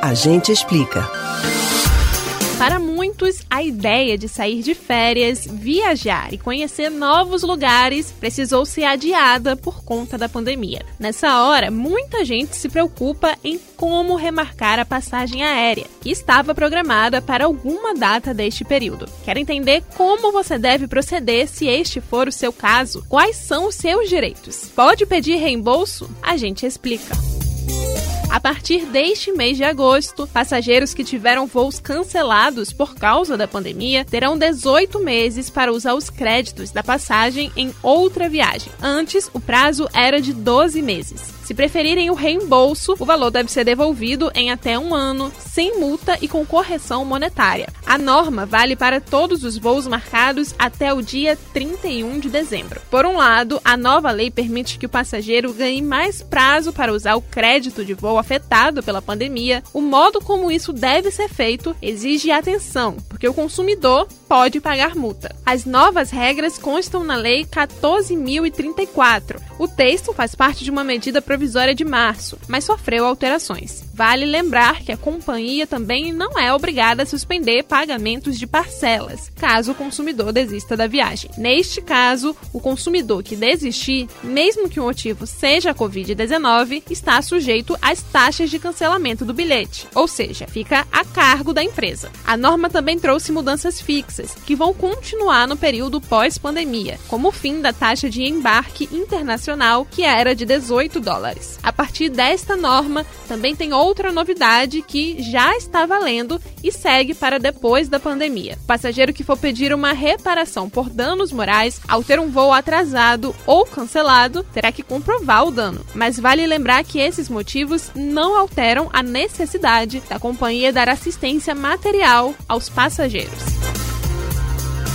A gente explica. Para muitos, a ideia de sair de férias, viajar e conhecer novos lugares precisou ser adiada por conta da pandemia. Nessa hora, muita gente se preocupa em como remarcar a passagem aérea, que estava programada para alguma data deste período. Quer entender como você deve proceder se este for o seu caso? Quais são os seus direitos? Pode pedir reembolso? A gente explica. A partir deste mês de agosto, passageiros que tiveram voos cancelados por causa da pandemia terão 18 meses para usar os créditos da passagem em outra viagem. Antes, o prazo era de 12 meses. Se preferirem o reembolso, o valor deve ser devolvido em até um ano, sem multa e com correção monetária. A norma vale para todos os voos marcados até o dia 31 de dezembro. Por um lado, a nova lei permite que o passageiro ganhe mais prazo para usar o crédito de voo afetado pela pandemia. O modo como isso deve ser feito exige atenção, porque o consumidor pode pagar multa. As novas regras constam na Lei 14.034. O texto faz parte de uma medida provisória de março, mas sofreu alterações. Vale lembrar que a companhia também não é obrigada a suspender pagamentos de parcelas, caso o consumidor desista da viagem. Neste caso, o consumidor que desistir, mesmo que o motivo seja a Covid-19, está sujeito às taxas de cancelamento do bilhete, ou seja, fica a cargo da empresa. A norma também trouxe mudanças fixas, que vão continuar no período pós-pandemia, como o fim da taxa de embarque internacional, que era de 18 dólares. A partir desta norma, também tem outras outra novidade que já está valendo e segue para depois da pandemia. Passageiro que for pedir uma reparação por danos morais ao ter um voo atrasado ou cancelado terá que comprovar o dano. Mas vale lembrar que esses motivos não alteram a necessidade da companhia dar assistência material aos passageiros.